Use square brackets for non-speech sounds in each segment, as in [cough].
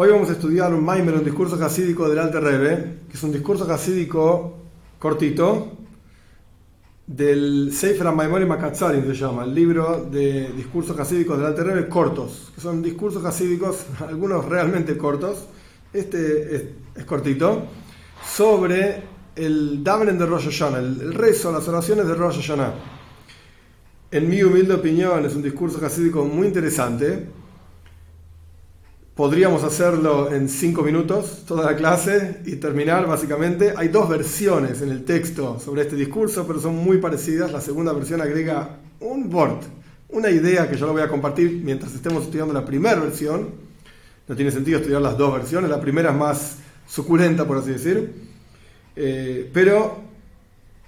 Hoy vamos a estudiar un Maimer, un discurso hasídico del Alte Rebbe, que es un discurso hasídico cortito, del Sefer Maimori Makatsarim se llama, el libro de discursos hasídicos del Alte Rebbe cortos, que son discursos hasídicos, [laughs] algunos realmente cortos, este es, cortito, sobre el Daven de Rosh Hashanah, el, rezo, las oraciones de Rosh Hashanah. En mi humilde opinión es un discurso hasídico muy interesante, Podríamos hacerlo en cinco minutos, toda la clase, y terminar básicamente. Hay dos versiones en el texto sobre este discurso, pero son muy parecidas. La segunda versión agrega un word, una idea que yo lo voy a compartir mientras estemos estudiando la primera versión. No tiene sentido estudiar las dos versiones, la primera es más suculenta, por así decir. Eh, pero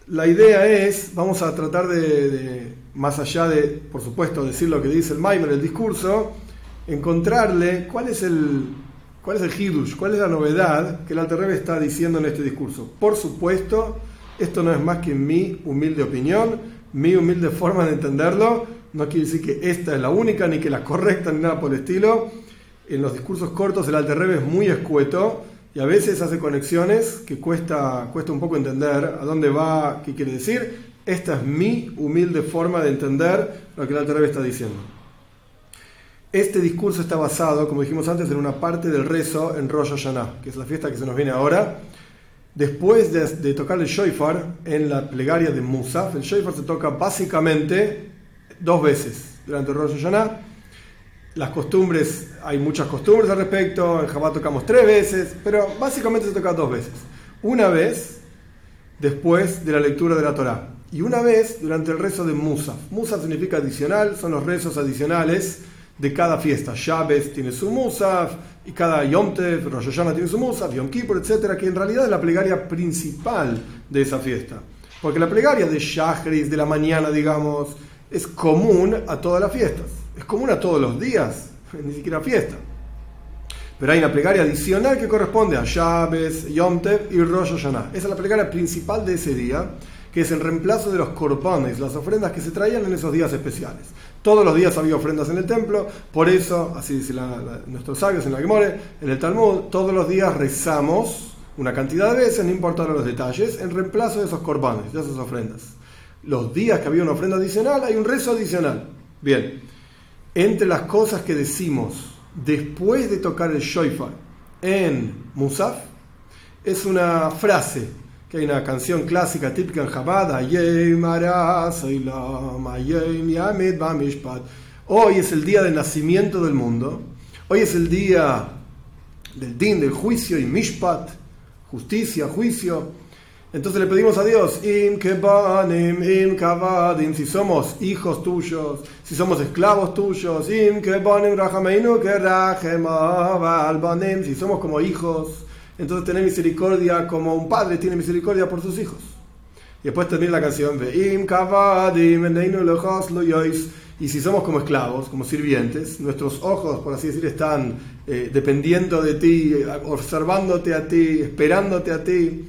la idea es, vamos a tratar de, más allá de, por supuesto, decir lo que dice el Maimer, el discurso, encontrarle cuál es el, cuál es el hidush, cuál es la novedad que el Alter está diciendo en este discurso. Por supuesto, esto no es más que mi humilde opinión, mi humilde forma de entenderlo. No quiere decir que esta es la única, ni que la correcta, ni nada por el estilo. En los discursos cortos el Alter es muy escueto y a veces hace conexiones que cuesta, cuesta un poco entender a dónde va, qué quiere decir. Esta es mi humilde forma de entender lo que el Alter está diciendo. Este discurso está basado, como dijimos antes, en una parte del rezo en Rosh Hashanah, que es la fiesta que se nos viene ahora. Después de, tocar el shofar en la plegaria de Musaf, el shofar se toca básicamente dos veces durante Rosh Hashanah. Las costumbres, hay muchas costumbres al respecto, en Jabá tocamos tres veces, pero básicamente se toca dos veces. Una vez después de la lectura de la Torah y una vez durante el rezo de Musaf. Musaf significa adicional, son los rezos adicionales de cada fiesta. Shabes tiene su Musaf, y cada Yom Tev, Rosh Hashanah tiene su Musaf, Yom Kippur, etc., que en realidad es la plegaria principal de esa fiesta. Porque la plegaria de Shachris, de la mañana, digamos, es común a todas las fiestas. Es común a todos los días, [laughs] ni siquiera fiesta. Pero hay una plegaria adicional que corresponde a Shabes, Yom Tev y Rosh Hashanah. Esa es la plegaria principal de ese día, que es el reemplazo de los corpones, las ofrendas que se traían en esos días especiales. Todos los días había ofrendas en el templo, por eso, así dice nuestros sabios en la Gemore, en el Talmud, todos los días rezamos una cantidad de veces, no importa los detalles, en reemplazo de esos corbanes, de esas ofrendas. Los días que había una ofrenda adicional, hay un rezo adicional. Bien, entre las cosas que decimos después de tocar el shofar en Musaf, es una frase que hay una canción clásica típica en Chabad, Hoy es el día del nacimiento del mundo, hoy es el día del din, del juicio y mishpat, justicia, juicio. Entonces le pedimos a Dios, im im kavadim, si somos hijos tuyos, si somos esclavos tuyos, im rachameinu si somos como hijos, entonces tener misericordia como un padre tiene misericordia por sus hijos. Y después termina la canción y si somos como esclavos, como sirvientes, nuestros ojos, por así decir, están eh, dependiendo de ti, observándote a ti, esperándote a ti.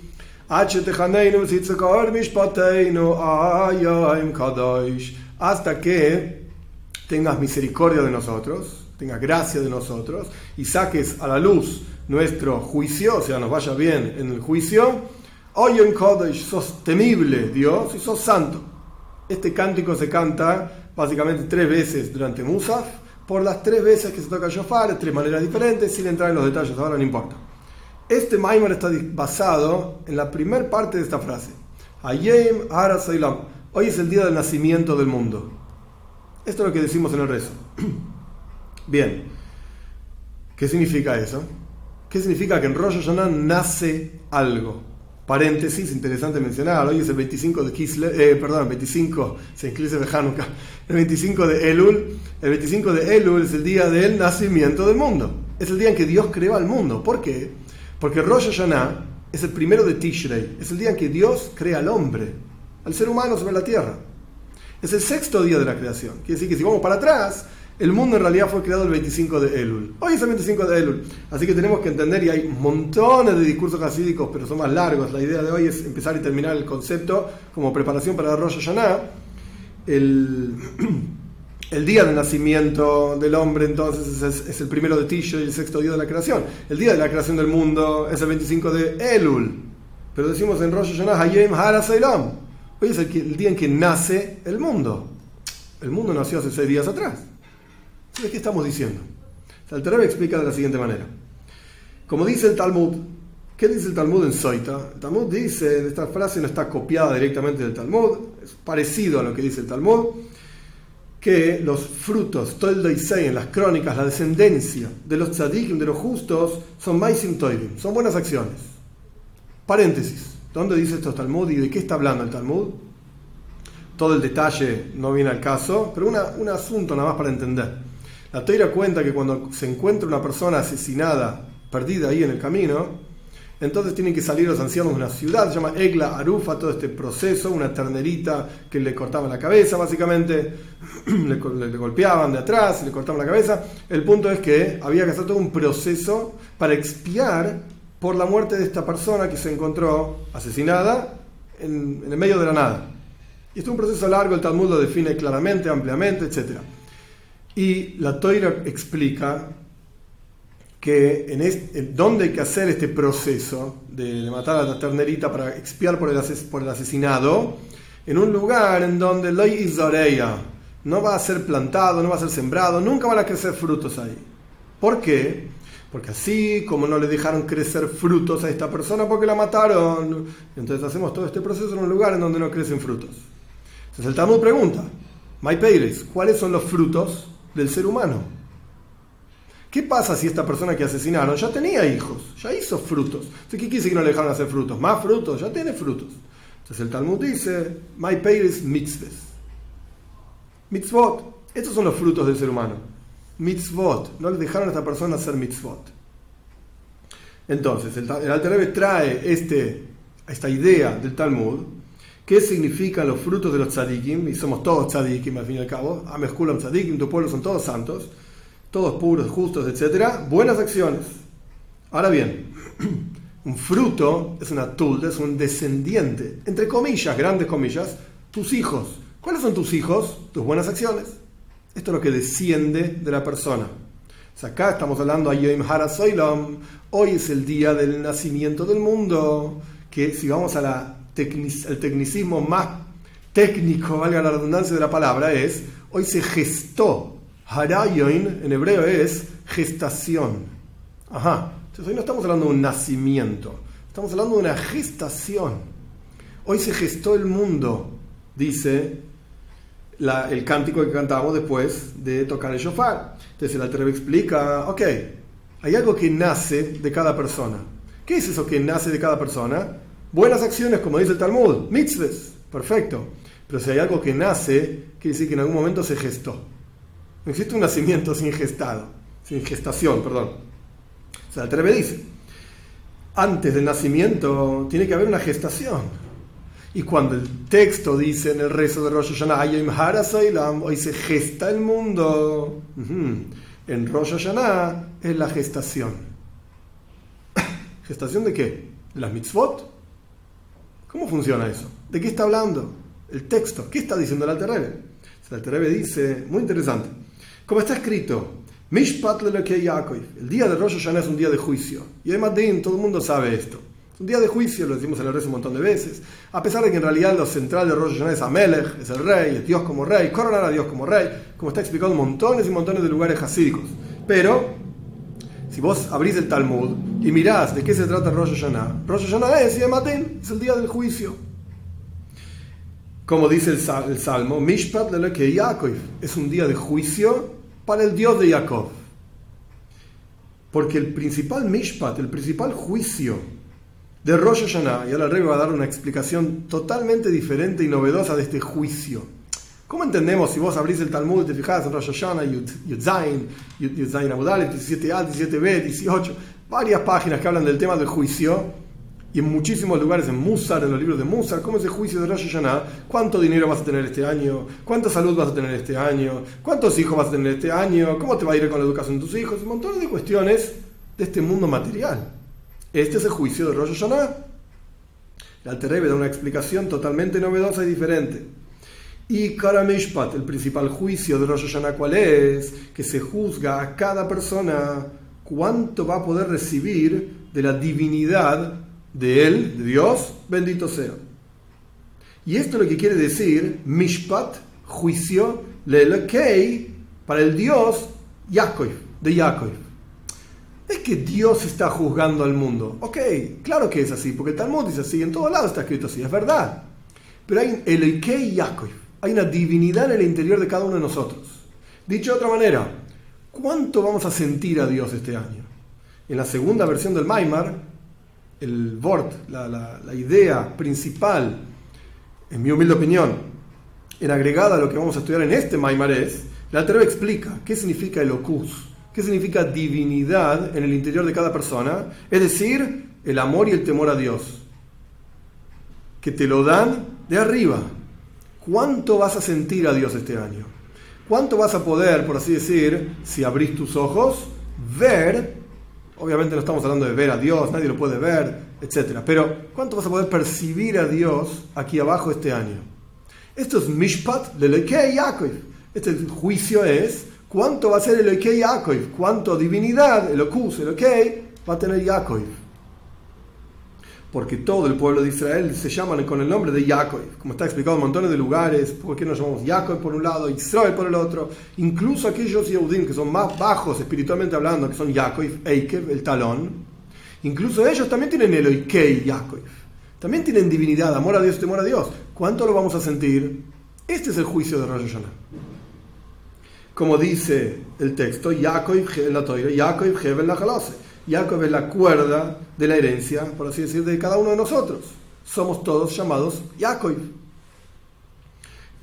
Hasta que tengas misericordia de nosotros, tengas gracia de nosotros y saques a la luz nuestro juicio, o sea, nos vaya bien en el juicio. Hoy en Kodesh sos temible, Dios, y sos santo. Este cántico se canta básicamente tres veces durante Musaf, por las tres veces que se toca Shofar, tres maneras diferentes, sin entrar en los detalles, ahora no importa. Este Maimar está basado en la primera parte de esta frase. Hayem Ara Hoy es el día del nacimiento del mundo. Esto es lo que decimos en el rezo. [clears throat] Bien, ¿qué significa eso? ¿Qué significa que en Rosh Hashanah nace algo? Paréntesis, interesante mencionar, hoy es el 25 de Kislev, eh, perdón, 25, se incluye de Hanukkah, el 25 de Elul, el 25 de Elul es el día del nacimiento del mundo, es el día en que Dios creó al mundo, ¿por qué? Porque Rosh Hashanah es el primero de Tishrei, es el día en que Dios crea al hombre, al ser humano sobre la tierra. Es el sexto día de la creación, quiere decir que si vamos para atrás, el mundo en realidad fue creado el 25 de Elul. Hoy es el 25 de Elul. Así que tenemos que entender, y hay montones de discursos hasídicos, pero son más largos. La idea de hoy es empezar y terminar el concepto como preparación para Rosh Hashanah. El, [clears throat] día del nacimiento del hombre entonces es, el primero de Tisho y el sexto día de la creación. El día de la creación del mundo es el 25 de Elul. Pero decimos en Rosh Hashanah, Hayem Hara Hoy es el, día en que nace el mundo. El mundo nació hace seis días atrás. ¿De qué estamos diciendo? El Terebe explica de la siguiente manera. Como dice el Talmud, ¿qué dice el Talmud en Soita? El Talmud dice, esta frase no está copiada directamente del Talmud, es parecido a lo que dice el Talmud que los frutos, Toldo y Sei, en las crónicas, la descendencia de los tzadikim, de los justos, son maisim toivim, son buenas acciones. Paréntesis, ¿dónde dice esto el Talmud y de qué está hablando el Talmud? Todo el detalle no viene al caso, pero un asunto nada más para entender. La Teira cuenta que cuando se encuentra una persona asesinada, perdida ahí en el camino, entonces tienen que salir los ancianos de una ciudad, se llama Egla Arufa, todo este proceso, una ternerita que le cortaban la cabeza, básicamente, [clears throat] le, golpeaban de atrás, le cortaban la cabeza. El punto es que había que hacer todo un proceso para expiar por la muerte de esta persona que se encontró asesinada en, el medio de la nada. Y esto es un proceso largo, el Talmud lo define claramente, ampliamente, etc. Y la Toira explica que en, dónde hay que hacer este proceso de, matar a la ternerita para expiar por el, asesinado, en un lugar en donde lo no va a ser plantado, no va a ser sembrado, nunca van a crecer frutos ahí. ¿Por qué? Porque así como no le dejaron crecer frutos a esta persona porque la mataron, entonces hacemos todo este proceso en un lugar en donde no crecen frutos. Entonces el Talmud pregunta, My Peiris, ¿cuáles son los frutos del ser humano? ¿Qué pasa si esta persona que asesinaron ya tenía hijos, ya hizo frutos? ¿qué quiere decir que no le dejaron hacer frutos? Más frutos, ya tiene frutos. Entonces el Talmud dice, my is mitzvahs. Mitzvot, estos son los frutos del ser humano. Mitzvot, no le dejaron a esta persona hacer mitzvot. Entonces, el, el trae este, esta idea del Talmud, qué significan los frutos de los tzadikim, y somos todos tzadikim al fin y al cabo, Ameskulam tzadikim, tu pueblo son todos santos todos puros, justos, etc. Buenas acciones. Ahora bien, [clears throat] un fruto es una tulda, es un descendiente, entre comillas, grandes comillas, tus hijos. ¿Cuáles son tus hijos? Tus buenas acciones. Esto es lo que desciende de la persona. acá estamos hablando a Yom Soilam. Hoy es el día del nacimiento del mundo. Que si vamos al tecnicismo más técnico, valga la redundancia de la palabra, es hoy se gestó Harayoin en hebreo es gestación. Ajá. Entonces hoy no estamos hablando de un nacimiento, estamos hablando de una gestación. Hoy se gestó el mundo, dice el cántico que cantábamos después de tocar el shofar. Entonces el Alter explica, ok, hay algo que nace de cada persona. ¿Qué es eso que nace de cada persona? Buenas acciones, como dice el Talmud, mitzvahs, perfecto. Pero si hay algo que nace, quiere decir que en algún momento se gestó. No existe un nacimiento sin gestado, sin gestación, perdón. O sea, el dice, antes del nacimiento tiene que haber una gestación. Y cuando el texto dice en el rezo de Rosh Hashanah, hoy se gesta el mundo, en Rosh Hashanah es la gestación. [coughs] ¿Gestación de qué? ¿De las mitzvot? ¿Cómo funciona eso? ¿De qué está hablando? El texto. ¿Qué está diciendo el Alter Rebbe? El Alter Rebbe dice, muy interesante, como está escrito, Mishpat Yaakov. El día de Rosh Hashanah es un día de juicio. Y además de todo el mundo sabe esto. Es un día de juicio, lo decimos en el rezo un montón de veces. A pesar de que en realidad lo central de Rosh Hashanah es Amelech, es el rey, es Dios como rey, coronar a Dios como rey, como está explicado en montones y montones de lugares hasídicos. Pero, si vos abrís el Talmud y mirás de qué se trata Rosh Hashanah, Rosh Hashanah es Yematen, es el día del juicio. Como dice el, Salmo, Mishpat Yaakov, es un día de juicio para el Dios de Jacob. Porque el principal mishpat, el principal juicio de Rosh Hashanah, y ahora el rey va a dar una explicación totalmente diferente y novedosa de este juicio. ¿Cómo entendemos si vos abrís el Talmud y te fijás en Rosh Hashanah, Yud Zain, Yud Zain Abudal, 17a, 17b, 18, varias páginas que hablan del tema del juicio? y en muchísimos lugares, en Musar, en los libros de Musar, cómo es el juicio de Rosh Hashanah, cuánto dinero vas a tener este año, cuánta salud vas a tener este año, cuántos hijos vas a tener este año, cómo te va a ir con la educación de tus hijos, un montón de cuestiones de este mundo material. Este es el juicio de Rosh Hashanah. El Alter da una explicación totalmente novedosa y diferente. Y Karamishpat, el principal juicio de Rosh Hashanah, ¿cuál es? Que se juzga a cada persona cuánto va a poder recibir de la divinidad de él, de Dios, bendito sea. Y esto es lo que quiere decir Mishpat, juicio, Lelekei, para el Dios Yaakov, de Yaakov. Es que Dios está juzgando al mundo. Ok, claro que es así, porque el Talmud dice así, en todos lados está escrito así, es verdad. Pero hay Elekei Yaakov hay una divinidad en el interior de cada uno de nosotros. Dicho de otra manera, ¿cuánto vamos a sentir a Dios este año? En la segunda versión del Maimar, el Vort, la, idea principal, en mi humilde opinión, en agregada a lo que vamos a estudiar en este Maimar es, la Torah explica qué significa el ocus, qué significa divinidad en el interior de cada persona, es decir, el amor y el temor a Dios, que te lo dan de arriba, ¿Cuánto vas a sentir a Dios este año? ¿Cuánto vas a poder, por así decir, si abrís tus ojos, ver? Obviamente no estamos hablando de ver a Dios, nadie lo puede ver, etc. Pero ¿cuánto vas a poder percibir a Dios aquí abajo este año? Esto es Mishpat de Lekei Yaakov. Este juicio es cuánto va a ser el Yaakov, cuánto divinidad, el Okus, el va a tener Yaakov porque todo el pueblo de Israel se llaman con el nombre de Jacob, como está explicado en montones de lugares, ¿por qué nos llamamos Jacob por un lado, Israel por el otro? Incluso aquellos Yehudim que son más bajos espiritualmente hablando, que son Jacob, Eikev, el talón, incluso ellos también tienen el Oikei Jacob, también tienen divinidad, amor a Dios, temor a Dios. ¿Cuánto lo vamos a sentir? Este es el juicio de Rosh Hashanah. Como dice el texto, Jacob, la Jacob, Hevel, la Jacob es la cuerda de la herencia, por así decir, de cada uno de nosotros. Somos todos llamados Jacob.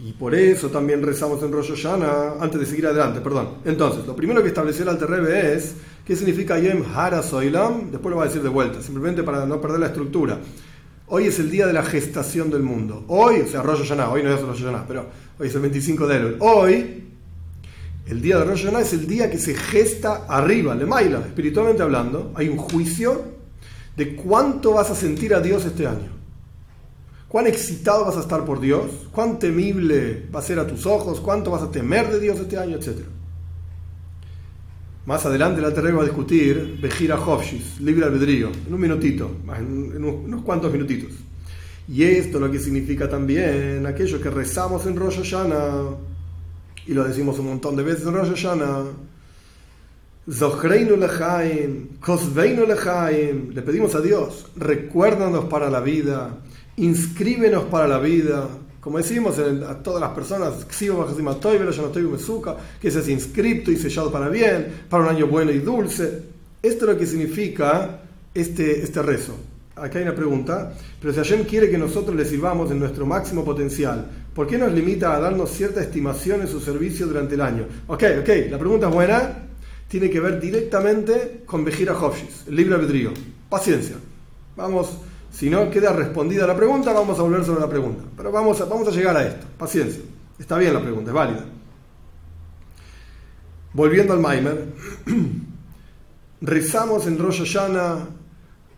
Y por eso también rezamos en Rosh Hashanah, antes de seguir adelante, perdón. Entonces, lo primero que estableció el Alterrebe es qué significa Yem Hara Soilam, después lo voy a decir de vuelta, simplemente para no perder la estructura. Hoy es el día de la gestación del mundo. Hoy, o sea, Rosh Hashanah, hoy no es Rosh Hashanah, pero hoy es el 25 de enero. Hoy el día de Rosh Hashanah es el día que se gesta arriba, le maila, espiritualmente hablando. Hay un juicio de cuánto vas a sentir a Dios este año. Cuán excitado vas a estar por Dios, cuán temible va a ser a tus ojos, cuánto vas a temer de Dios este año, etc. Más adelante la Terre va a discutir Bejira Hofshis, libre albedrío, en un minutito, en unos cuantos minutitos. Y esto lo que significa también aquello que rezamos en Rosh Hashanah y lo decimos un montón de veces en Rosh Hashanah, le pedimos a Dios, recuérdanos para la vida, inscríbenos para la vida, como decimos a todas las personas, que se inscripto y sellado para bien, para un año bueno y dulce. Esto es lo que significa este, este rezo. Acá hay una pregunta, pero si Hashem quiere que nosotros le sirvamos en nuestro máximo potencial, ¿Por qué nos limita a darnos cierta estimación en su servicio durante el año? Ok, ok, la pregunta es buena. Tiene que ver directamente con Bejira Hofshis, el libre albedrío. Paciencia. Vamos, si no queda respondida la pregunta, vamos a volver sobre la pregunta. Pero vamos a, vamos a llegar a esto. Paciencia. Está bien la pregunta, es válida. Volviendo al Maimer, [clears throat] rezamos en Rosh Hashanah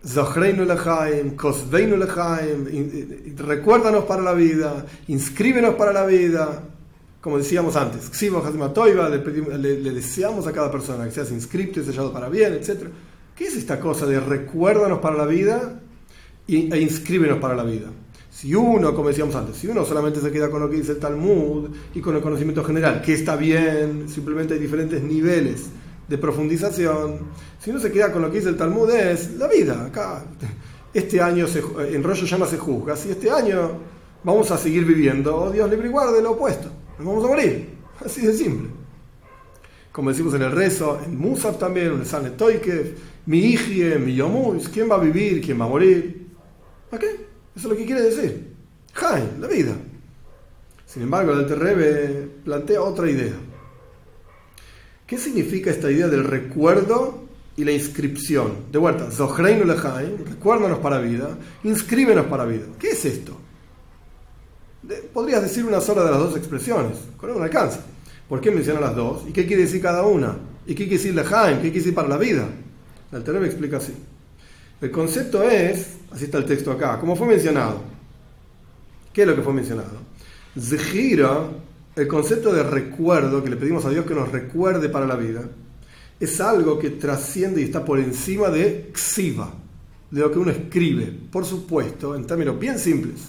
Zohreinu lechaim, Kosveinu lechaim, recuérdanos para la vida, inscríbenos para la vida. Como decíamos antes, le, le, deseamos a cada persona que seas inscrito y sellado para bien, etc. ¿Qué es esta cosa de recuérdanos para la vida e inscríbenos para la vida? Si uno, como decíamos antes, si uno solamente se queda con lo que dice el Talmud y con el conocimiento general, que está bien, simplemente hay diferentes niveles de profundización, si no se queda con lo que dice el Talmud, es la vida. Acá, este año se, en rollo ya no se juzga. Si este año vamos a seguir viviendo, oh, Dios libre y guarde lo opuesto. Nos vamos a morir. Así de simple. Como decimos en el rezo, en Musaf también, en el San Toikev, mi hijie, mi yomus, ¿quién va a vivir? ¿Quién va a morir? ¿A qué? Eso es lo que quiere decir. Jai, la vida. Sin embargo, el Terrebe plantea otra idea. ¿Qué significa esta idea del recuerdo y la inscripción? De vuelta, Zohreinu Lejaim, recuérdanos para vida, inscríbenos para vida. ¿Qué es esto? podrías decir una sola de las dos expresiones, con eso alcanza. ¿Por qué menciona las dos? ¿Y qué quiere decir cada una? ¿Y qué quiere decir Lejaim? ¿Qué quiere decir para la vida? El me explica así. El concepto es, así está el texto acá, como fue mencionado. ¿Qué es lo que fue mencionado? Zehira, el concepto de recuerdo que le pedimos a Dios que nos recuerde para la vida, es algo que trasciende y está por encima de xiva, de lo que uno escribe. Por supuesto, en términos bien simples.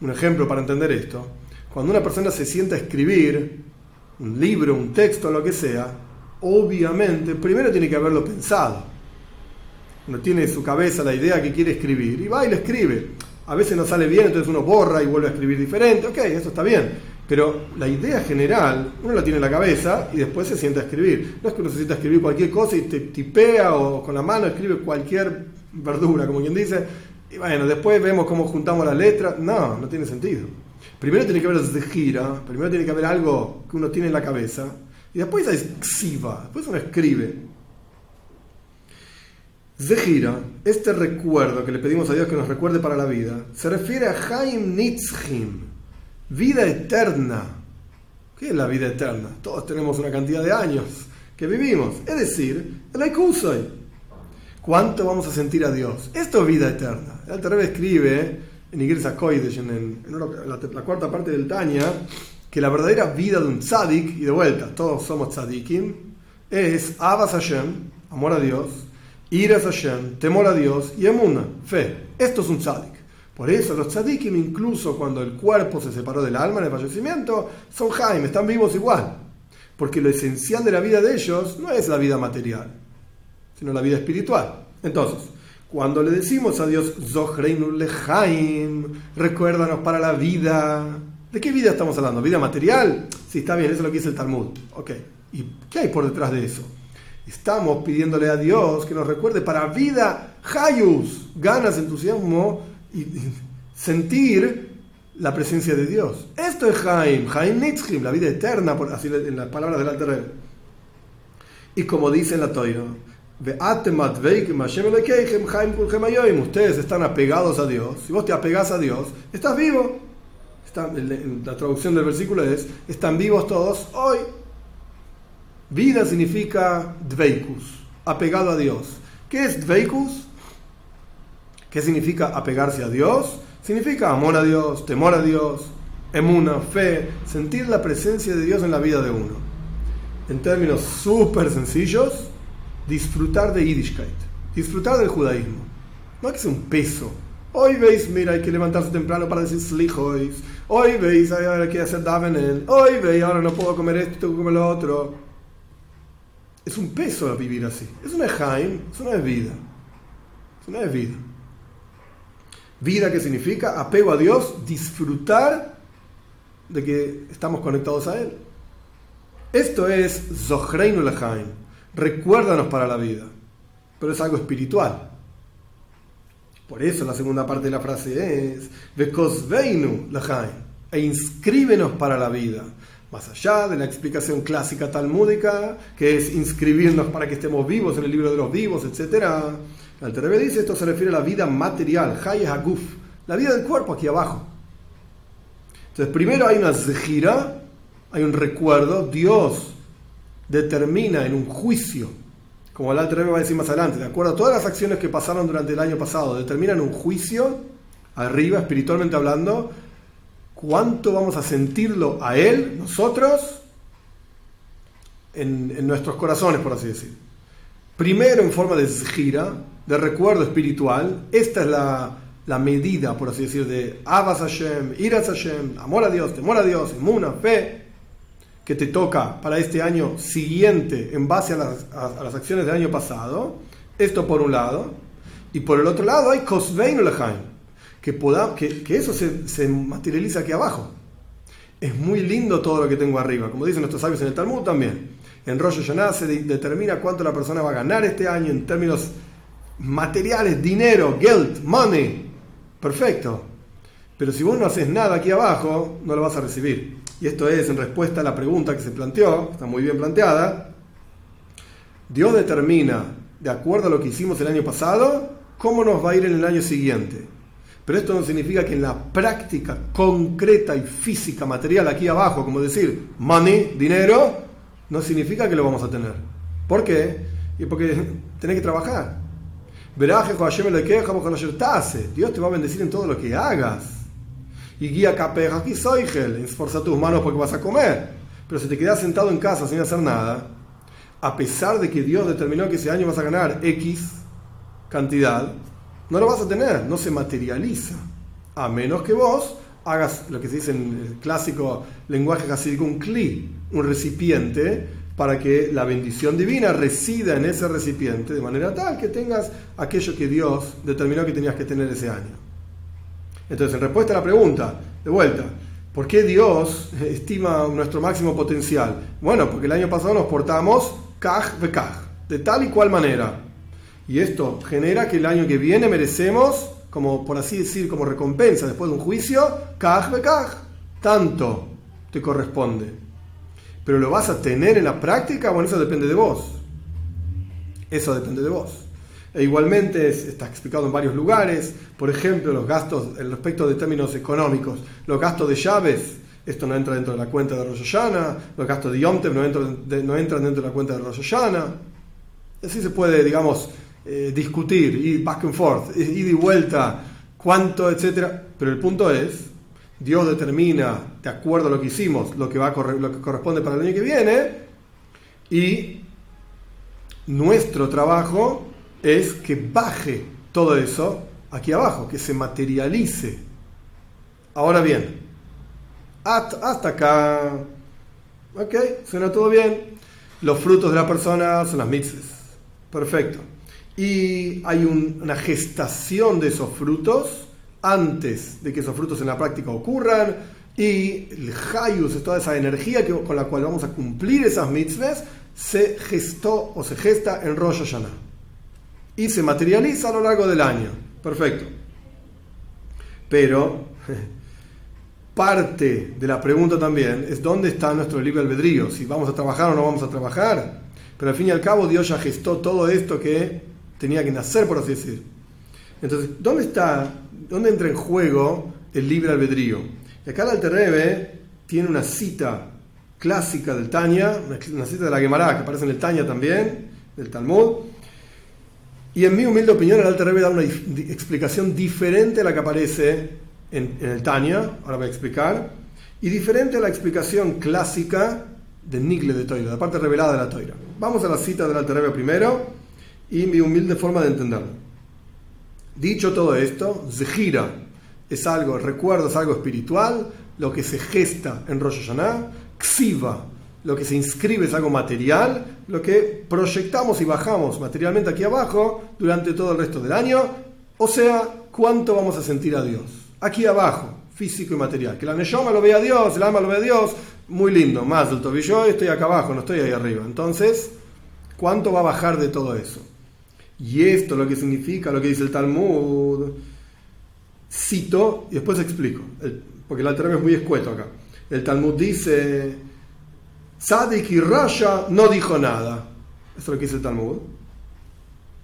Un ejemplo para entender esto. Cuando una persona se sienta a escribir un libro, un texto, lo que sea, obviamente primero tiene que haberlo pensado. Uno tiene en su cabeza la idea que quiere escribir y va y lo escribe. A veces no sale bien, entonces uno borra y vuelve a escribir diferente. Ok, eso está bien. Pero la idea general, uno la tiene en la cabeza y después se sienta a escribir. No es que uno se sienta a escribir cualquier cosa y te tipea o con la mano escribe cualquier verdura, como quien dice. Y bueno, después vemos cómo juntamos las letras. No, no tiene sentido. Primero tiene que haber gira, primero tiene que haber algo que uno tiene en la cabeza. Y después hay xiva, después uno escribe. Zehira, este recuerdo que le pedimos a Dios que nos recuerde para la vida, se refiere a Haim Nitzchim, vida eterna. ¿Qué es la vida eterna? Todos tenemos una cantidad de años que vivimos. Es decir, el Aikusai. ¿Cuánto vamos a sentir a Dios? Esto es vida eterna. El Terebe escribe en Iglesia Koidesh, en, en, la, cuarta parte del Tanya, que la verdadera vida de un tzadik, y de vuelta, todos somos tzadikim, es Abbas Hashem, amor a Dios, Iras Hashem, temor a Dios, y Emuna, fe. Esto es un tzadik. Por eso los tzadikim, incluso cuando el cuerpo se separó del alma en el fallecimiento, son Jaime, están vivos igual. Porque lo esencial de la vida de ellos no es la vida material, sino la vida espiritual. Entonces, cuando le decimos a Dios, Zohreinu Lehaim, recuérdanos para la vida. ¿De qué vida estamos hablando? ¿Vida material? Sí, está bien, eso es lo que dice el Talmud. Ok. ¿Y qué hay por detrás de eso? Estamos pidiéndole a Dios que nos recuerde para vida, Hayus, ganas, entusiasmo y sentir la presencia de Dios. Esto es Haim, Haim Nitzchim, la vida eterna, por así en las palabras del Alter Y como dice en la Toira, ustedes están apegados a Dios. Si vos te apegas a Dios, estás vivo. la traducción del versículo es: están vivos todos hoy. Vida significa dveikus, apegado a Dios. ¿Qué es dveikus? ¿Qué significa apegarse a Dios? Significa amor a Dios, temor a Dios, emuna, fe, sentir la presencia de Dios en la vida de uno. En términos súper sencillos, disfrutar de Yiddishkeit, disfrutar del judaísmo. No es que sea un peso. Hoy veis, mira, hay que levantarse temprano para decir slichois. Hoy veis, hay que hacer davenel. Hoy veis, ahora no puedo comer esto, tengo que comer lo otro. Es un peso vivir así. Es una jaim, es una vida. Es una. Vida que significa apego a Dios, disfrutar de que estamos conectados a Él. Esto es Zohreinu Lahaim, recuérdanos para la vida, pero es algo espiritual. Por eso la segunda parte de la frase es Vekosveinu Lahaim, e inscríbenos para la vida. Más allá de la explicación clásica talmúdica, que es inscribirnos para que estemos vivos en el libro de los vivos, etcétera el Terebe dice esto se refiere a la vida material, Hay Haguf, la vida del cuerpo aquí abajo. Entonces, primero hay una zejira, hay un recuerdo, Dios determina en un juicio, como el Alter va a decir más adelante, de acuerdo a todas las acciones que pasaron durante el año pasado, determina en un juicio, arriba, espiritualmente hablando, cuánto vamos a sentirlo a Él, nosotros, en, nuestros corazones, por así decir. Primero en forma de gira, de recuerdo espiritual. Esta es la, medida, por así decir, de Abbas Hashem, Iras Hashem, amor a Dios, temor a Dios, inmuna, fe, que te toca para este año siguiente en base a las, acciones del año pasado. Esto por un lado. Y por el otro lado hay Kosvein que, que, que eso se, materializa aquí abajo. Es muy lindo todo lo que tengo arriba, como dicen nuestros sabios en el Talmud también. En Rosh Hashanah se determina cuánto la persona va a ganar este año en términos materiales, dinero, geld, money. Perfecto. Pero si vos no haces nada aquí abajo, no lo vas a recibir. Y esto es en respuesta a la pregunta que se planteó, está muy bien planteada. Dios determina, de acuerdo a lo que hicimos el año pasado, cómo nos va a ir en el año siguiente. Pero esto no significa que en la práctica concreta y física, material aquí abajo, como decir money, dinero, no significa que lo vamos a tener. ¿Por qué? Y porque tenés que trabajar. Dios te va a bendecir en todo lo que hagas. Y guía capeja aquí soy esforza tus manos porque vas a comer. Pero si te quedas sentado en casa sin hacer nada, a pesar de que Dios determinó que ese año vas a ganar X cantidad, no lo vas a tener, no se materializa. A menos que vos hagas lo que se dice en el clásico lenguaje como un cli, un recipiente, para que la bendición divina resida en ese recipiente de manera tal que tengas aquello que Dios determinó que tenías que tener ese año. Entonces, en respuesta a la pregunta, de vuelta, ¿por qué Dios [laughs] estima nuestro máximo potencial? Bueno, porque el año pasado nos portamos kaj bekaj, de tal y cual manera. Y esto genera que el año que viene merecemos como por así decir, como recompensa después de un juicio, kaj bekaj, tanto te corresponde. Pero lo vas a tener en la práctica, bueno, eso depende de vos. Eso depende de vos. E igualmente está explicado en varios lugares, por ejemplo, los gastos, el respecto de términos económicos, los gastos de llaves, esto no entra dentro de la cuenta de Rosh los gastos de Yom no, entran, dentro de la cuenta de Rosh. Así se puede, digamos, eh, discutir, ir back and forth, ir y vuelta, cuánto, etcétera. Pero el punto es, Dios determina, de acuerdo a lo que hicimos, lo que, va lo que corresponde para el año que viene, y nuestro trabajo es que baje todo eso aquí abajo, que se materialice. Ahora bien, hasta acá, ok, suena todo bien. Los frutos de la persona son las mitzvahs. Perfecto y hay una gestación de esos frutos antes de que esos frutos en la práctica ocurran y el Hayus toda esa energía que, con la cual vamos a cumplir esas mitzvahs se gestó o se gesta en Rosh Hashanah y se materializa a lo largo del año. Perfecto. Pero [laughs] parte de la pregunta también es dónde está nuestro libre albedrío, si vamos a trabajar o no vamos a trabajar. Pero al fin y al cabo Dios ya gestó todo esto que tenía que nacer, por así decir. Entonces, ¿dónde está, dónde entra en juego el libre albedrío? Y acá el Alterrebe tiene una cita clásica del Tanya, una cita de la Gemara que aparece en el Tanya también, del Talmud. Y en mi humilde opinión, el Alterrebe da una explicación diferente a la que aparece en, el Tanya, ahora voy a explicar, y diferente a la explicación clásica de Nigle de Toira, la parte revelada de la Toira. Vamos a la cita del Alterrebe primero y mi humilde forma de entenderlo. Dicho todo esto, Zehira es algo, recuerdo es algo espiritual, lo que se gesta en Rosh Hashanah, Ksiva, lo que se inscribe es algo material, lo que proyectamos y bajamos materialmente aquí abajo durante todo el resto del año, o sea, cuánto vamos a sentir a Dios. Aquí abajo, físico y material. Que la Neshoma lo vea a Dios, el alma lo vea a Dios, muy lindo, más del tobillo, estoy acá abajo, no estoy ahí arriba. Entonces, ¿cuánto va a bajar de todo eso? Y esto lo que significa, lo que dice el Talmud, cito y después explico, porque el Alter es muy escueto acá. El Talmud dice, Sadik y Rasha no dijo nada. Eso es lo que dice el Talmud.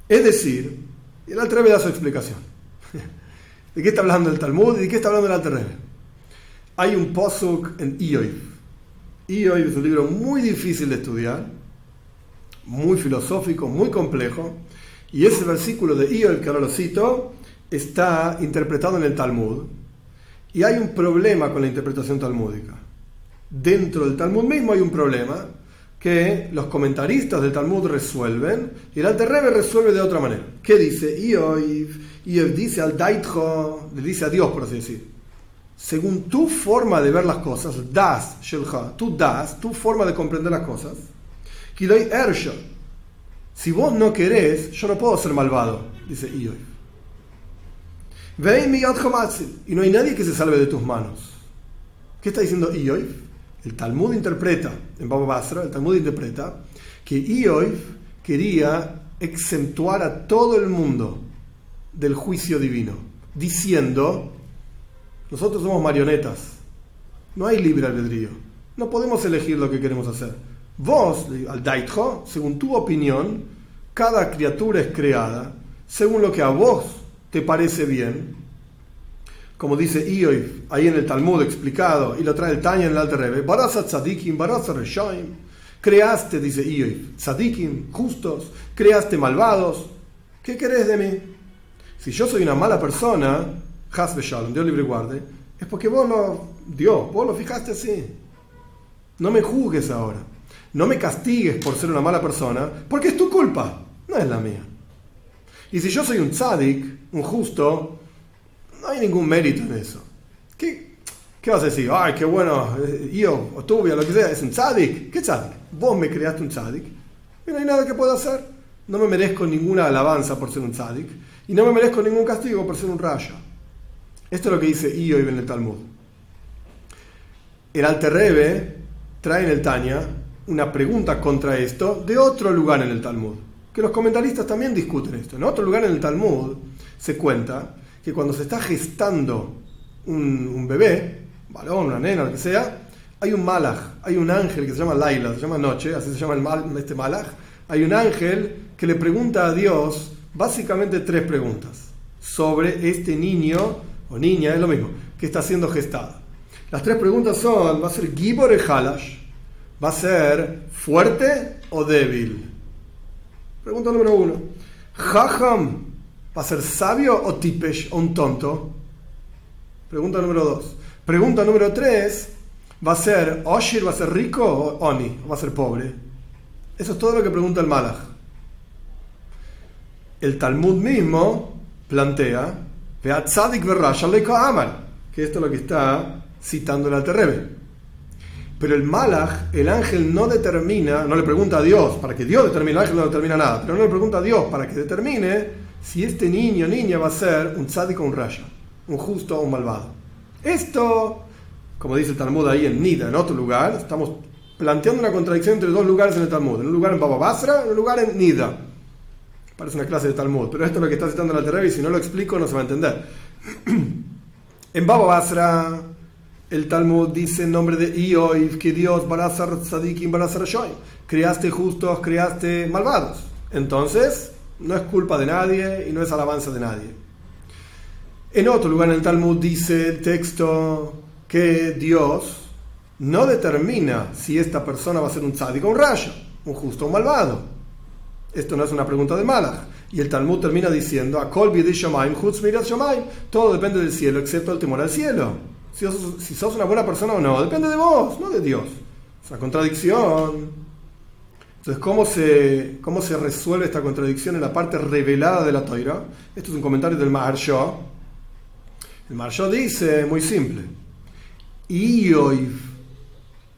Es decir, el Alter da su explicación. [laughs] ¿De qué está hablando el Talmud y de qué está hablando el Alter Hay un posuk en Ioy. Ioy es un libro muy difícil de estudiar, muy filosófico, muy complejo y ese versículo de Iob, que ahora lo cito, está interpretado en el Talmud. Y hay un problema con la interpretación talmúdica. Dentro del Talmud mismo hay un problema que los comentaristas del Talmud resuelven y el Alter Rebbe resuelve de otra manera. ¿Qué dice? Iob, Iob dice al Daitjo, le dice a Dios, por así decir. Según tu forma de ver las cosas, das, tú das, tu forma de comprender las cosas, Kiloi Ersho, si vos no querés, yo no puedo ser malvado, dice Ioy. Y no hay nadie que se salve de tus manos. ¿Qué está diciendo Ioy? El Talmud interpreta, en Baba Basra, el Talmud interpreta que Ioy quería exentuar a todo el mundo del juicio divino, diciendo, nosotros somos marionetas, no hay libre albedrío, no podemos elegir lo que queremos hacer. Vos, al Daitjo, según tu opinión, cada criatura es creada según lo que a vos te parece bien. Como dice Ioy, ahí en el Talmud explicado, y lo trae el Tanya en el Alter Rebbe, tzadikim, reshaim. Creaste, dice Ioy, tzadikim, justos, creaste malvados. ¿Qué querés de mí? Si yo soy una mala persona, Hasbe Shalom, Dios libre guarde, es porque vos lo, Dios, vos lo fijaste así. No me juzgues ahora. No me castigues por ser una mala persona, porque es tu culpa, no es la mía. Y si yo soy un tzadik, un justo, no hay ningún mérito en eso. ¿Qué, vas a decir? Ay, qué bueno, eh, yo, o tú, lo que sea, es un tzadik. ¿Qué tzadik? Vos me creaste un tzadik y no hay nada que pueda hacer. No me merezco ninguna alabanza por ser un tzadik y no me merezco ningún castigo por ser un raya. Esto es lo que dice Io en el Talmud. El Alter trae en el Tanya una pregunta contra esto de otro lugar en el Talmud, que los comentaristas también discuten esto. En otro lugar en el Talmud se cuenta que cuando se está gestando un, bebé, varón, una nena, lo que sea, hay un malach, hay un ángel que se llama Laila, se llama Noche, así se llama este malach, hay un ángel que le pregunta a Dios básicamente tres preguntas sobre este niño o niña, es lo mismo, que está siendo gestada. Las tres preguntas son, ¿va a ser Gibor e Halash? ¿Va a ser fuerte o débil? Pregunta número uno. ¿Jajam va a ser sabio o tipesh o un tonto? Pregunta número dos. Pregunta número tres. ¿Va a ser Oshir, va a ser rico o Oni? ¿Va a ser pobre? Eso es todo lo que pregunta el Malach. El Talmud mismo plantea que esto es lo que está citando el Alterrebe. Pero el Malach, el ángel no determina, no le pregunta a Dios, para que Dios determine, el ángel no determina nada, pero no le pregunta a Dios para que determine si este niño o niña va a ser un tzadik o un raya, un justo o un malvado. Esto, como dice el Talmud ahí en Nida, en otro lugar, estamos planteando una contradicción entre dos lugares en el Talmud, en un lugar en Baba Basra, en un lugar en Nida. Parece una clase de Talmud, pero esto es lo que está citando la Terrevi y si no lo explico no se va a entender. [clears throat] en Baba Basra, el Talmud dice en nombre de Ioiv que Dios Barazar Tzadikim Barazar Shoy. Creaste justos, creaste malvados. Entonces, no es culpa de nadie y no es alabanza de nadie. En otro lugar en el Talmud dice el texto que Dios no determina si esta persona va a ser un tzadik o un rayo, un justo o un malvado. Esto no es una pregunta de Malach. Y el Talmud termina diciendo, todo depende del cielo, excepto el temor al cielo. Si sos, una buena persona o no, depende de vos, no de Dios. Es una contradicción. Entonces, ¿cómo se, cómo se resuelve esta contradicción en la parte revelada de la Toira? Esto es un comentario del Maharsha. El Maharsha dice, muy simple, Ioiv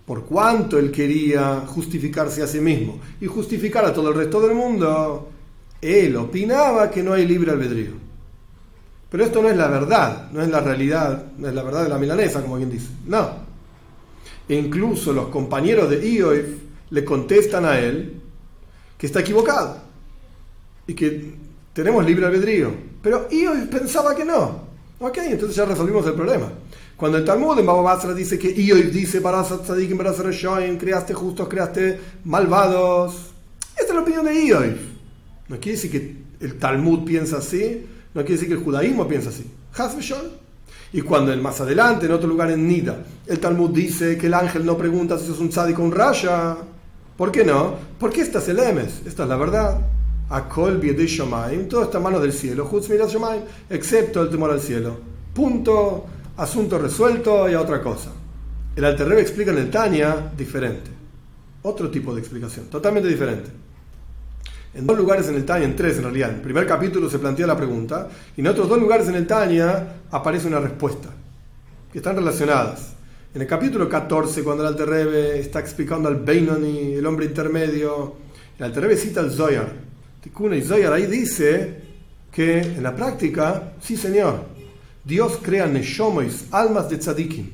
por cuanto él quería justificarse a sí mismo y justificar a todo el resto del mundo, él opinaba que no hay libre albedrío. Pero esto no es la verdad, no es la realidad, no es la verdad de la milanesa, como quien dice. No. E incluso los compañeros de Ioif le contestan a él que está equivocado y que tenemos libre albedrío. Pero Ioif pensaba que no. Ok, entonces ya resolvimos el problema. Cuando el Talmud en Baba Basra dice que Ioy dice para Tzadikim, para creaste justos, creaste malvados. Esta es la opinión de Ioy. No quiere decir que el Talmud piensa así, no quiere decir que el judaísmo piensa así. Y cuando el más adelante, en otro lugar en Nida, el Talmud dice que el ángel no pregunta si es un tzadik o un raya, ¿por qué no? Porque esta es el Emes, esta es la verdad. Akol Shomaim, todo está en manos del cielo, excepto el temor al cielo. Punto asunto resuelto y a otra cosa. El Alterrebe explica en el Tania diferente. Otro tipo de explicación, totalmente diferente. En dos lugares en el Tania, en tres en realidad. En el primer capítulo se plantea la pregunta y en otros dos lugares en el Tania aparece una respuesta, que están relacionadas. En el capítulo 14, cuando el Alterrebe está explicando al Beinoni, el hombre intermedio, el Alterrebe cita al Zoyar. y Zoyar ahí dice que en la práctica, sí señor, Dios crea neshomois, almas de tzadikim.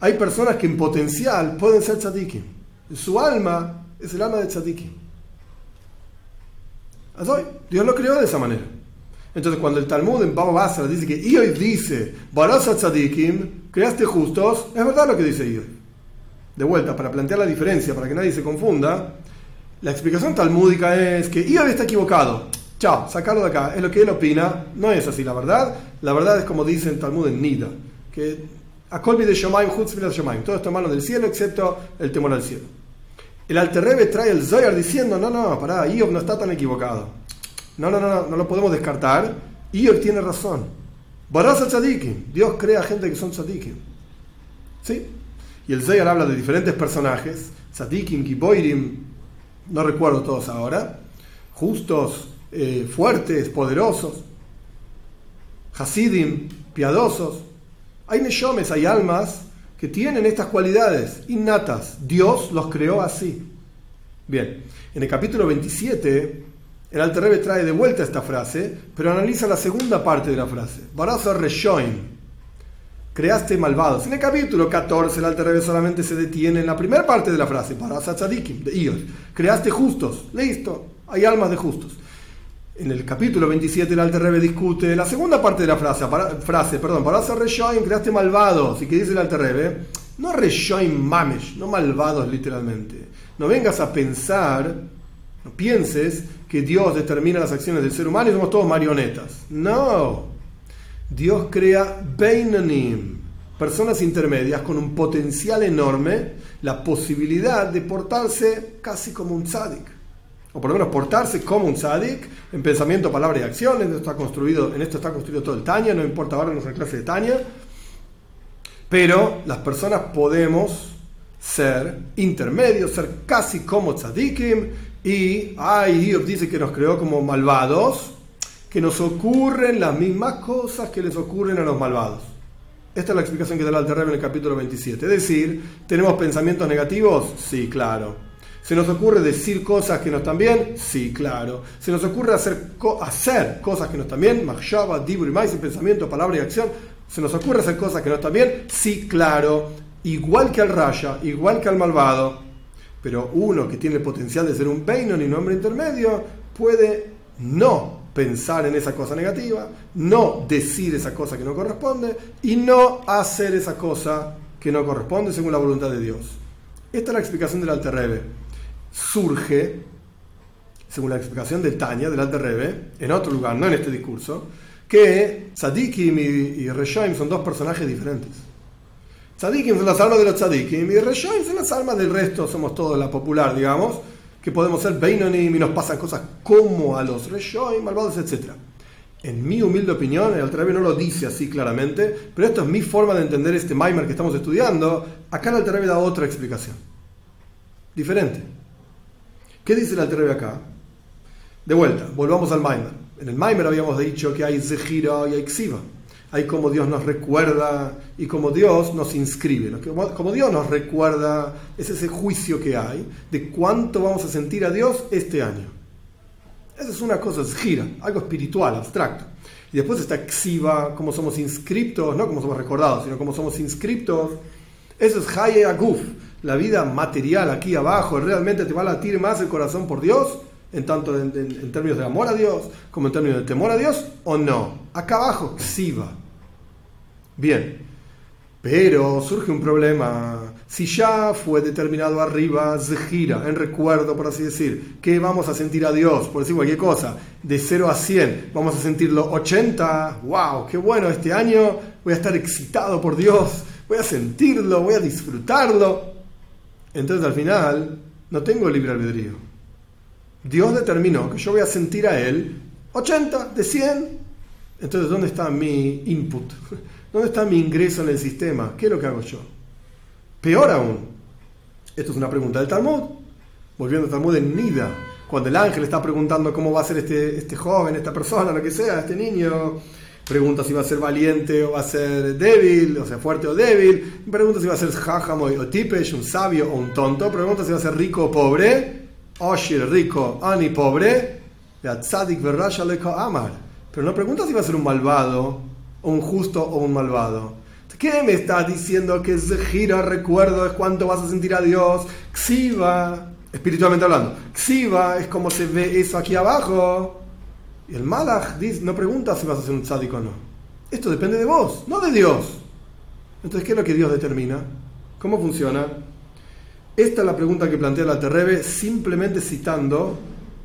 Hay personas que en potencial pueden ser tzadikim. Su alma es el alma de tzadikim. Dios lo creó de esa manera. Entonces, cuando el Talmud en Baba Basra dice que Ioy dice, Barasa tzadikim, creaste justos, es verdad lo que dice Ioy. De vuelta, para plantear la diferencia, para que nadie se confunda, la explicación talmúdica es que Ioy está equivocado. Chao, sacarlo de acá. Es lo que él opina. No es así, la verdad. La verdad es como dice el Talmud en Nida, que a de Shomayim, Shomayim. Todo está en manos del cielo, excepto el temor al cielo. El Alterrebe trae el Zoyar diciendo: No, no, pará, Iob no está tan equivocado. No, no, no, no, no lo podemos descartar. Iob tiene razón. Barasa tzadikim. Dios crea gente que son tzadikim. ¿Sí? Y el Zayar habla de diferentes personajes. Tzadikim, Kiboirim, no recuerdo todos ahora. Justos, eh, fuertes, poderosos. Hasidim, piadosos. Hay neshomes, hay almas que tienen estas cualidades innatas. Dios los creó así. Bien, en el capítulo 27, el Alter Rebbe trae de vuelta esta frase, pero analiza la segunda parte de la frase. Barazo Reshoim. Creaste malvados. En el capítulo 14, el Alter Rebbe solamente se detiene en la primera parte de la frase. Barazo Tzadikim, de Ios. Creaste justos. Listo. Hay almas de justos. En el capítulo 27 el Alter Rebbe discute la segunda parte de la frase, para, frase perdón, para hacer Reshoim, creaste malvados. ¿Y qué dice el Alter Rebbe? No Reshoim mamesh, no malvados literalmente. No vengas a pensar, no pienses que Dios determina las acciones del ser humano y somos todos marionetas. No. Dios crea Beinanim, personas intermedias con un potencial enorme, la posibilidad de portarse casi como un tzadik o por lo menos portarse como un tzadik en pensamiento, palabra y acción. En esto está construido, en esto está construido todo el Tania, no importa ahora nuestra clase de Tania. Pero las personas podemos ser intermedios, ser casi como tzadikim. Y ay, Dios dice que nos creó como malvados, que nos ocurren las mismas cosas que les ocurren a los malvados. Esta es la explicación que da el Alter en el capítulo 27. Es decir, ¿tenemos pensamientos negativos? Sí, claro. ¿Se nos ocurre decir cosas que no están bien? Sí, claro. ¿Se nos ocurre hacer, hacer cosas que no están bien? Machshava, Dibur y pensamiento, palabra y acción. ¿Se nos ocurre hacer cosas que no están bien? Sí, claro. Igual que al Raya, igual que al malvado. Pero uno que tiene el potencial de ser un Beinon y un hombre intermedio puede no pensar en esa cosa negativa, no decir esa cosa que no corresponde y no hacer esa cosa que no corresponde según la voluntad de Dios. Esta es la explicación del Alter Rebbe surge, según la explicación de Tania, del Alter en otro lugar, no en este discurso, que Tzadikim y, Reshaim son dos personajes diferentes. Tzadikim son las almas de los Tzadikim y Reshaim son las almas del resto, somos todos la popular, digamos, que podemos ser Beinonim y nos pasan cosas como a los Reshaim, malvados, etc. En mi humilde opinión, el Alter no lo dice así claramente, pero esto es mi forma de entender este Maimer que estamos estudiando. Acá el Alter da otra explicación. Diferente. ¿Qué dice el Alter acá? De vuelta, volvamos al Maimer. En el Maimer habíamos dicho que hay Zehira y hay Ksiva. Hay como Dios nos recuerda y como Dios nos inscribe. Como Dios nos recuerda, es ese juicio que hay de cuánto vamos a sentir a Dios este año. Esa es una cosa, gira, algo espiritual, abstracto. Y después está Ksiva, como somos inscriptos, no como somos recordados, sino como somos inscriptos. Eso es Haye Aguf, la vida material aquí abajo, realmente te va a latir más el corazón por Dios, en tanto en, términos de amor a Dios como en términos de temor a Dios, o no. Acá abajo, va. Bien, pero surge un problema. Si ya fue determinado arriba, gira, en recuerdo, por así decir, que vamos a sentir a Dios, por decir cualquier cosa, de 0 a 100, vamos a sentirlo 80, wow, qué bueno, este año. Voy a estar excitado por Dios, voy a sentirlo, voy a disfrutarlo. Entonces al final no tengo libre albedrío. Dios determinó que yo voy a sentir a Él 80 de 100. Entonces, ¿dónde está mi input? [laughs] ¿Dónde está mi ingreso en el sistema? ¿Qué es lo que hago yo? Peor aún, esto es una pregunta del Talmud, volviendo al Talmud en Nida, cuando el ángel está preguntando cómo va a ser este, este joven, esta persona, lo que sea, este niño, Pregunta si va a ser valiente o va a ser débil, o sea, fuerte o débil. Pregunta si va a ser jajam o tipesh, un sabio o un tonto. Pregunta si va a ser rico o pobre. Oshir, rico, ani, pobre. amar. Pero no pregunta si va a ser un malvado, o un justo o un malvado. ¿Qué me estás diciendo que gira recuerdo es cuánto vas a sentir a Dios? Xiva, espiritualmente hablando. Xiva es como se ve eso aquí abajo. Y el Malach no pregunta si vas a ser un tzadik o no. Esto depende de vos, no de Dios. Entonces, ¿qué es lo que Dios determina? ¿Cómo funciona? Esta es la pregunta que plantea la Terrebe, simplemente citando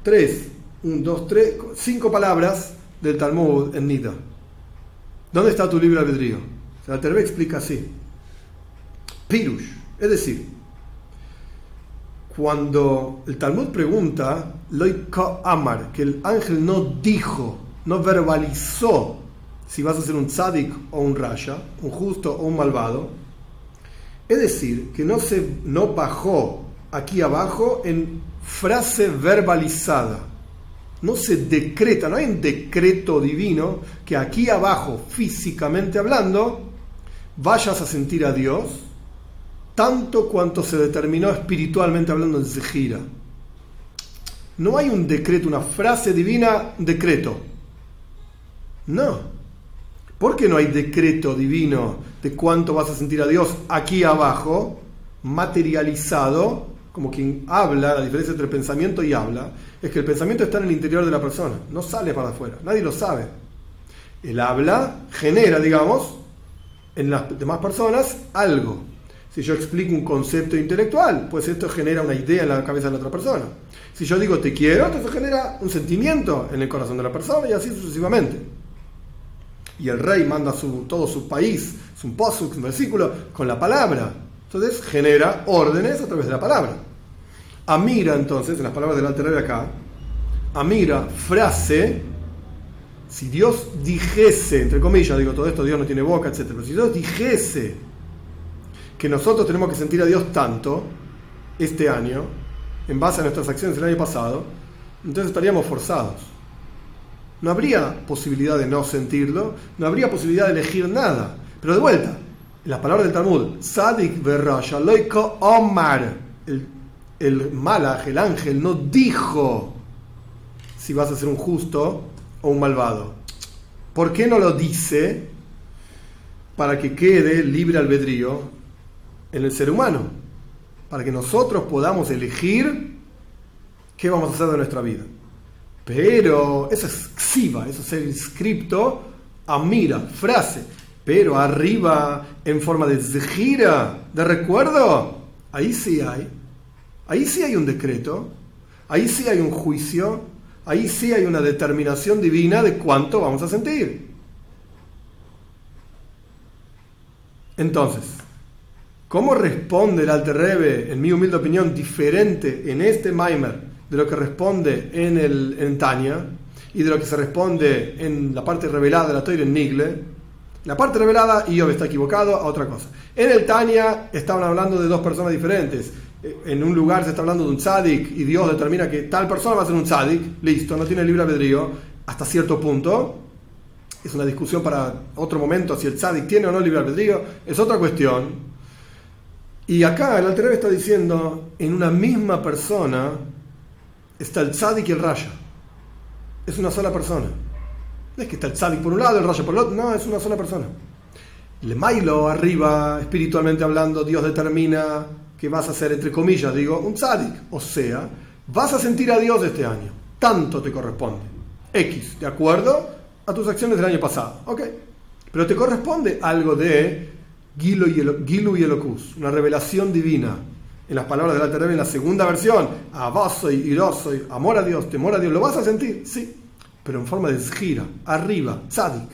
tres, un, dos, tres, cinco palabras del Talmud en Nida. ¿Dónde está tu libre albedrío? la Terrebe explica así. Pirush, es decir, cuando el Talmud pregunta, Amar, que el ángel no dijo, no verbalizó si vas a ser un tzadik o un raya, un justo o un malvado. Es decir, que no, se, no bajó aquí abajo en frase verbalizada. No se decreta, no hay un decreto divino que aquí abajo, físicamente hablando, vayas a sentir a Dios tanto cuanto se determinó espiritualmente hablando en Zejira. No hay un decreto, una frase divina, decreto. No. ¿Por qué no hay decreto divino de cuánto vas a sentir a Dios aquí abajo, materializado, como quien habla, la diferencia entre pensamiento y habla, es que el pensamiento está en el interior de la persona, no sale para afuera, nadie lo sabe. El habla genera, digamos, en las demás personas algo. Si yo explico un concepto intelectual, pues esto genera una idea en la cabeza de la otra persona. Si yo digo te quiero, esto genera un sentimiento en el corazón de la persona y así sucesivamente. Y el rey manda su, todo su país, su posuk, un versículo, con la palabra. Entonces genera órdenes a través de la palabra. Amira entonces, en las palabras del Alter acá, Amira, frase, si Dios dijese, entre comillas, digo todo esto, Dios no tiene boca, etc. Pero si Dios dijese que nosotros tenemos que sentir a Dios tanto este año, en base a nuestras acciones del año pasado, entonces estaríamos forzados. No habría posibilidad de no sentirlo, no habría posibilidad de elegir nada. Pero de vuelta, las palabras del Talmud, Sadik Berraya, Loiko Omar, el, el malaj, el ángel, no dijo si vas a ser un justo o un malvado. ¿Por qué no lo dice? Para que quede libre albedrío en el ser humano, para que nosotros podamos elegir qué vamos a hacer de nuestra vida. Pero eso es xiva, eso es el scripto, amira, frase. Pero arriba, en forma de gira, de recuerdo, ahí sí hay. Ahí sí hay un decreto, ahí sí hay un juicio, ahí sí hay una determinación divina de cuánto vamos a sentir. Entonces, ¿cómo responde el Alter Rebbe, en mi humilde opinión, diferente en este Maimer de lo que responde en, el, en Tania y de lo que se responde en la parte revelada de la Torah en Nigle? La parte revelada, yo está equivocado, a otra cosa. En el Tania estaban hablando de dos personas diferentes en un lugar se está hablando de un tzadik y Dios determina que tal persona va a ser un tzadik, listo, no tiene libre albedrío, hasta cierto punto. Es una discusión para otro momento si el tzadik tiene o no libre albedrío, es otra cuestión. Y acá el Alter está diciendo, en una misma persona está el tzadik y el raya. Es una sola persona. No es que está el tzadik por un lado, el raya por el otro, no, es una sola persona. Le mailo arriba, espiritualmente hablando, Dios determina que vas a ser, entre comillas, digo, un tzadik. O sea, vas a sentir a Dios este año. Tanto te corresponde. X, de acuerdo a tus acciones del año pasado. ¿Ok? Pero te corresponde algo de Gilu y, Elocus, una revelación divina. En las palabras del Alter en la segunda versión, Abasoy, Irosoy, amor a Dios, temor a Dios, ¿lo vas a sentir? Sí, pero en forma de gira, arriba, tzadik.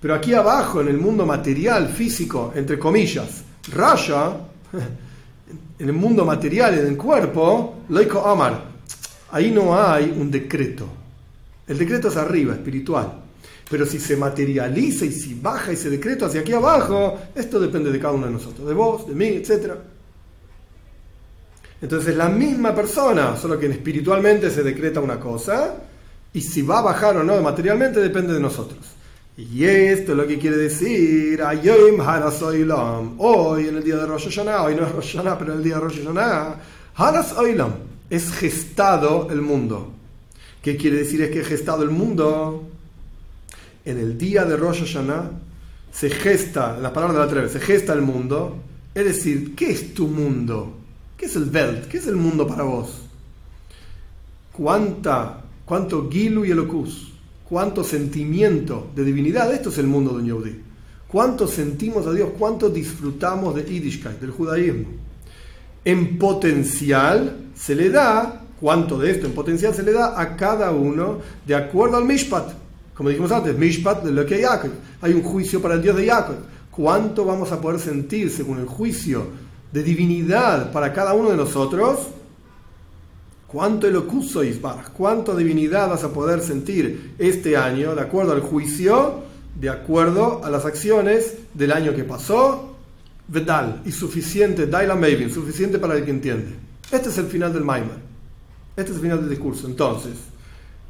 Pero aquí abajo, en el mundo material, físico, entre comillas, Raya, [laughs] en el mundo material, en el cuerpo, Loiko Omar, ahí no hay un decreto. El decreto es arriba, espiritual. Pero si se materializa y si baja ese decreto hacia aquí abajo, esto depende de cada uno de nosotros, de vos, de mí, etc. Entonces la misma persona, solo que espiritualmente se decreta una cosa, y si va a bajar o no materialmente depende de nosotros. Y esto es lo que quiere decir Hoy, en el día de Rosh Hashanah, hoy no es Rosh Hashanah, pero en el día de Rosh Hashanah, es gestado el mundo. ¿Qué quiere decir es que es gestado el mundo? En el día de Rosh Hashanah se gesta, las palabras de la Treve, se gesta el mundo. Es decir, ¿qué es tu mundo? ¿Qué es el Welt? ¿Qué es el mundo para vos? ¿Cuánta, cuánto Gilu y Elocus? cuánto sentimiento de divinidad. Esto es el mundo de un Yehudi. Cuánto sentimos a Dios, cuánto disfrutamos de Yiddishkeit, del judaísmo. En potencial se le da, cuánto de esto en potencial se le da a cada uno de acuerdo al Mishpat. Como dijimos antes, Mishpat de lo que hay Hay un juicio para el Dios de Jacob. ¿Cuánto vamos a poder sentir según el juicio de divinidad para cada uno de nosotros? cuánto elocuso cuánta divinidad vas a poder sentir este año de acuerdo al juicio, de acuerdo a las acciones del año que pasó, vedal, y suficiente, daila maybe, suficiente para el que entiende. Este es el final del Maimer. Este es el final del discurso. Entonces,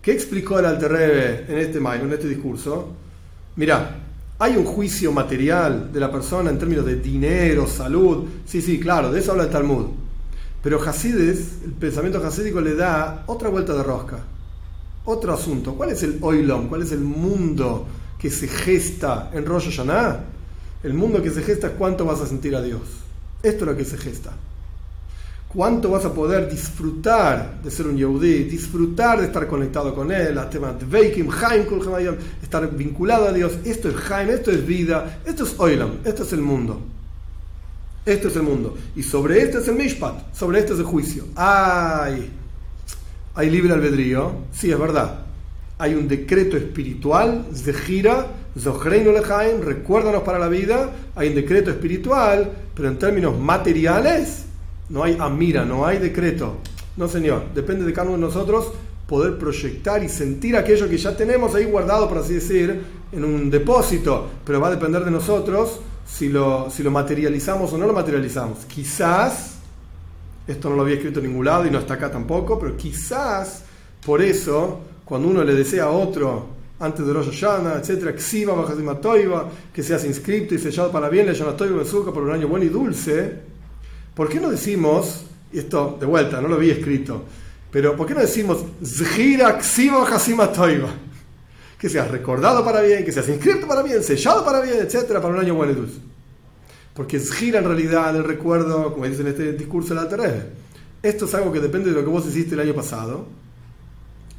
¿qué explicó el Alter en este Maimer, en este discurso? Mira, hay un juicio material de la persona en términos de dinero, salud. Sí, sí, claro, de eso habla el Talmud. Pero Hasides, el pensamiento hasídico le da otra vuelta de rosca. Otro asunto. ¿Cuál es el oilom? ¿Cuál es el mundo que se gesta en Rosh Hashanah? El mundo que se gesta es cuánto vas a sentir a Dios. Esto es lo que se gesta. Cuánto vas a poder disfrutar de ser un Yehudi, disfrutar de estar conectado con Él, estar vinculado a Dios. Esto es Haim, esto es vida, esto es Oilam, esto es el mundo. Esto es el mundo. Y sobre esto es el Mishpat, sobre esto es el juicio. Ay, hay libre albedrío, sí, es verdad. Hay un decreto espiritual, Zehira, Zohreinu Lehaim, recuérdanos para la vida. Hay un decreto espiritual, pero en términos materiales, no hay amira, no hay decreto. No, señor, depende de cada uno de nosotros poder proyectar y sentir aquello que ya tenemos ahí guardado, por así decir, en un depósito, pero va a depender de nosotros si lo, si lo materializamos o no lo materializamos. Quizás, esto no lo había escrito en ningún lado y no está acá tampoco, pero quizás por eso, cuando uno le desea a otro, antes de Rosh Hashanah, etcétera, que seas inscrito y sellado para bien, le me suca por un año bueno y dulce, ¿por qué no decimos, y esto de vuelta, no lo había escrito, pero ¿por qué no decimos Zhira Ksiva que seas recordado para bien, que seas inscrito para bien, sellado para bien, etcétera, para un año bueno y dulce. Porque es gira en realidad el recuerdo, como dice en este discurso de la Teresa. Esto es algo que depende de lo que vos hiciste el año pasado.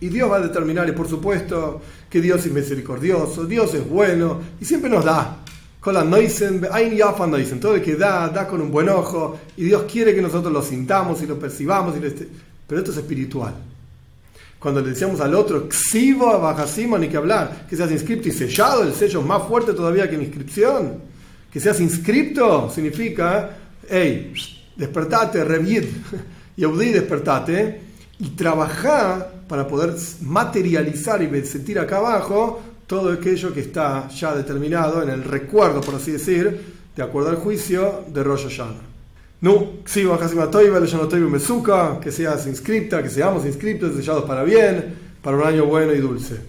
Y Dios va a determinar, y por supuesto, que Dios es misericordioso, Dios es bueno, y siempre nos da. Con todo el que da, da con un buen ojo, y Dios quiere que nosotros lo sintamos y lo percibamos, y pero esto es espiritual. Cuando le decíamos al otro, Xivo, Abajasimo, ni que hablar, que seas inscripto y sellado, el sello es más fuerte todavía que la inscripción. Que seas inscripto significa, hey, despertate, revid, [laughs] Yehudi, despertate, y trabajar para poder materializar y sentir acá abajo todo aquello que está ya determinado en el recuerdo, por así decir, de acuerdo al juicio de Rosh Hashanah. No, que seas inscripta, que seamos inscriptos, sellados para bien, para un año bueno y dulce.